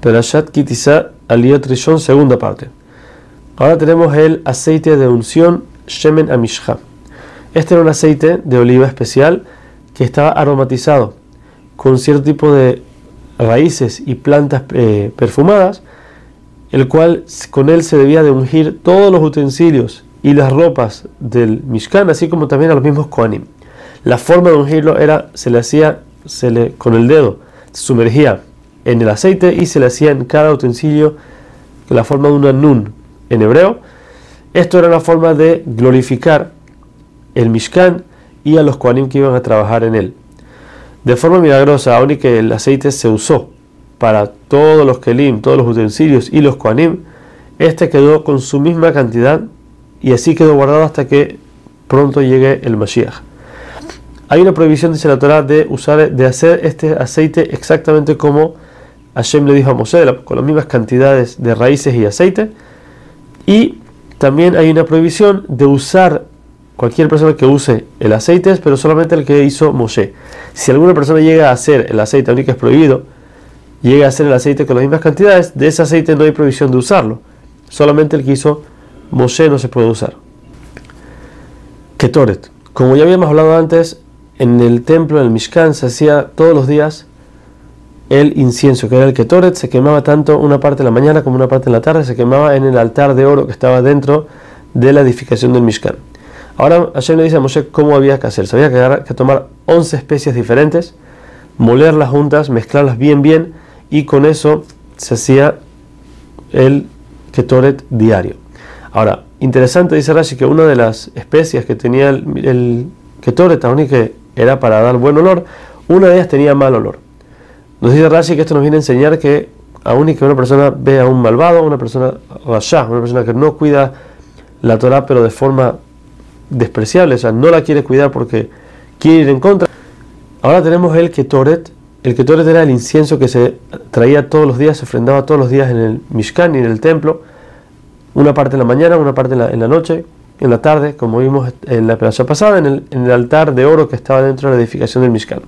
Perashat Kitisa Aliot Rishon, segunda parte. Ahora tenemos el aceite de unción Shemen Amishcha. Este era un aceite de oliva especial que estaba aromatizado con cierto tipo de raíces y plantas eh, perfumadas, el cual con él se debía de ungir todos los utensilios y las ropas del Mishkan, así como también a los mismos Kohanim. La forma de ungirlo era, se le hacía se le, con el dedo, se sumergía en el aceite y se le hacía en cada utensilio la forma de una nun en hebreo. Esto era una forma de glorificar el Mishkan y a los Kohanim que iban a trabajar en él. De forma milagrosa, aunque el aceite se usó para todos los Kelim, todos los utensilios y los Kohanim, este quedó con su misma cantidad y así quedó guardado hasta que pronto llegue el Mashiach. Hay una prohibición, dice la Torah, de usar, de hacer este aceite exactamente como Hashem le dijo a Moshe, con las mismas cantidades de raíces y aceite. Y también hay una prohibición de usar cualquier persona que use el aceite, pero solamente el que hizo Moshe. Si alguna persona llega a hacer el aceite, aunque es prohibido, llega a hacer el aceite con las mismas cantidades, de ese aceite no hay prohibición de usarlo. Solamente el que hizo Moshe no se puede usar. Ketoret. Como ya habíamos hablado antes, en el templo, en el Mishkan, se hacía todos los días el incienso, que era el Ketoret, se quemaba tanto una parte en la mañana como una parte en la tarde, se quemaba en el altar de oro que estaba dentro de la edificación del Mishkan. Ahora Hashem le dice a Moshe cómo había que hacer. Se había que, tomar 11 especies diferentes, molerlas juntas, mezclarlas bien bien, y con eso se hacía el Ketoret diario. Ahora, interesante, dice Rashi, que una de las especies que tenía el, el Ketoret, que era para dar buen olor, una de ellas tenía mal olor. Nos dice Rashi que esto nos viene a enseñar que aún y que una persona vea a un malvado, una persona rasha, una persona que no cuida la Torah pero de forma despreciable, o sea, no la quiere cuidar porque quiere ir en contra. Ahora tenemos el Ketoret. El Ketoret era el incienso que se traía todos los días, se ofrendaba todos los días en el Mishkan y en el templo, una parte en la mañana, una parte en la, en la noche, en la tarde, como vimos en la plaza pasada, en el, altar de oro que estaba dentro de la edificación del Mishkan.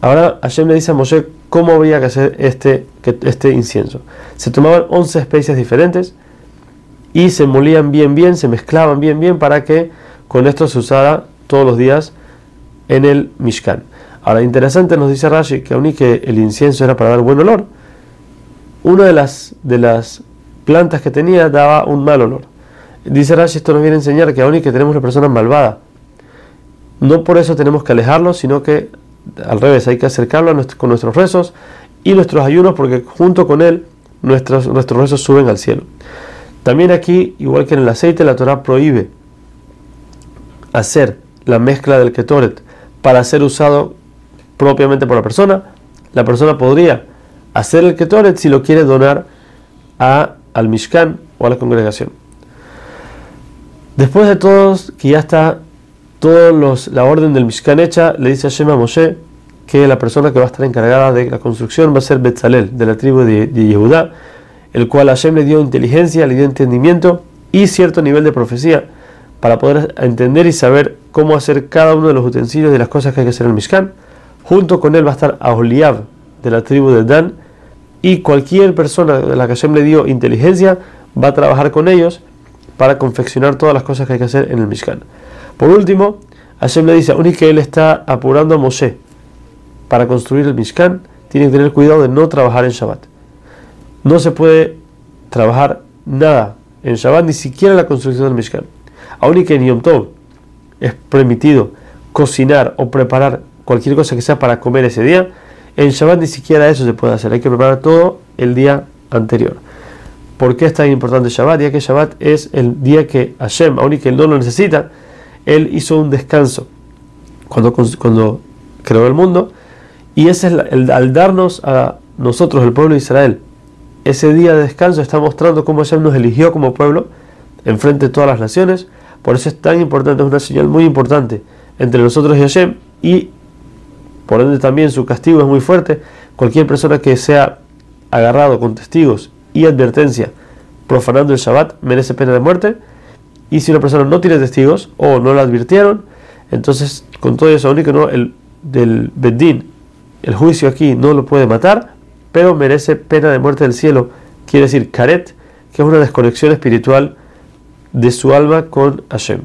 Ahora Hashem le dice a Moshe cómo había que hacer este, este incienso. Se tomaban 11 especies diferentes y se molían bien bien, se mezclaban bien bien para que con esto se usara todos los días en el Mishkan. Ahora, interesante nos dice Rashi que aunque el incienso era para dar buen olor, una de las, de las plantas que tenía daba un mal olor. Dice Rashi, esto nos viene a enseñar que aún y que tenemos una persona malvada, no por eso tenemos que alejarlo, sino que al revés, hay que acercarlo con nuestros rezos y nuestros ayunos, porque junto con él nuestros, nuestros rezos suben al cielo. También aquí, igual que en el aceite, la Torah prohíbe hacer la mezcla del ketoret para ser usado propiamente por la persona. La persona podría hacer el ketoret si lo quiere donar a, al Mishkan o a la congregación. Después de todos, que ya está todos los, la orden del Mishkan hecha, le dice a Shema Moshe que la persona que va a estar encargada de la construcción va a ser Betzalel, de la tribu de, de Yehudá, el cual Hashem le dio inteligencia, le dio entendimiento y cierto nivel de profecía para poder entender y saber cómo hacer cada uno de los utensilios de las cosas que hay que hacer en el Mishkan. Junto con él va a estar Aholiab, de la tribu de Dan, y cualquier persona de la que Hashem le dio inteligencia va a trabajar con ellos para confeccionar todas las cosas que hay que hacer en el Mishkan. Por último, Hashem le dice, aún que él está apurando a Moshe para construir el Mishkan, tiene que tener cuidado de no trabajar en Shabbat. No se puede trabajar nada en Shabbat, ni siquiera la construcción del Mishkan. Aún que en Yom Tov es permitido cocinar o preparar cualquier cosa que sea para comer ese día, en Shabbat ni siquiera eso se puede hacer. Hay que preparar todo el día anterior. ¿Por qué es tan importante Shabbat? Ya que Shabbat es el día que Hashem, aun que él no lo necesita, él hizo un descanso cuando, creó el mundo. Y ese es el, al darnos a nosotros, el pueblo de Israel, ese día de descanso está mostrando cómo Hashem nos eligió como pueblo enfrente de todas las naciones. Por eso es tan importante, es una señal muy importante entre nosotros y Hashem. Y por ende también su castigo es muy fuerte. Cualquier persona que sea agarrado con testigos y advertencia profanando el Shabbat merece pena de muerte. Y si una persona no tiene testigos o no la advirtieron, entonces con todo eso único no el del Bedín, el juicio aquí no lo puede matar, pero merece pena de muerte del cielo. Quiere decir karet, que es una desconexión espiritual de su alma con Hashem.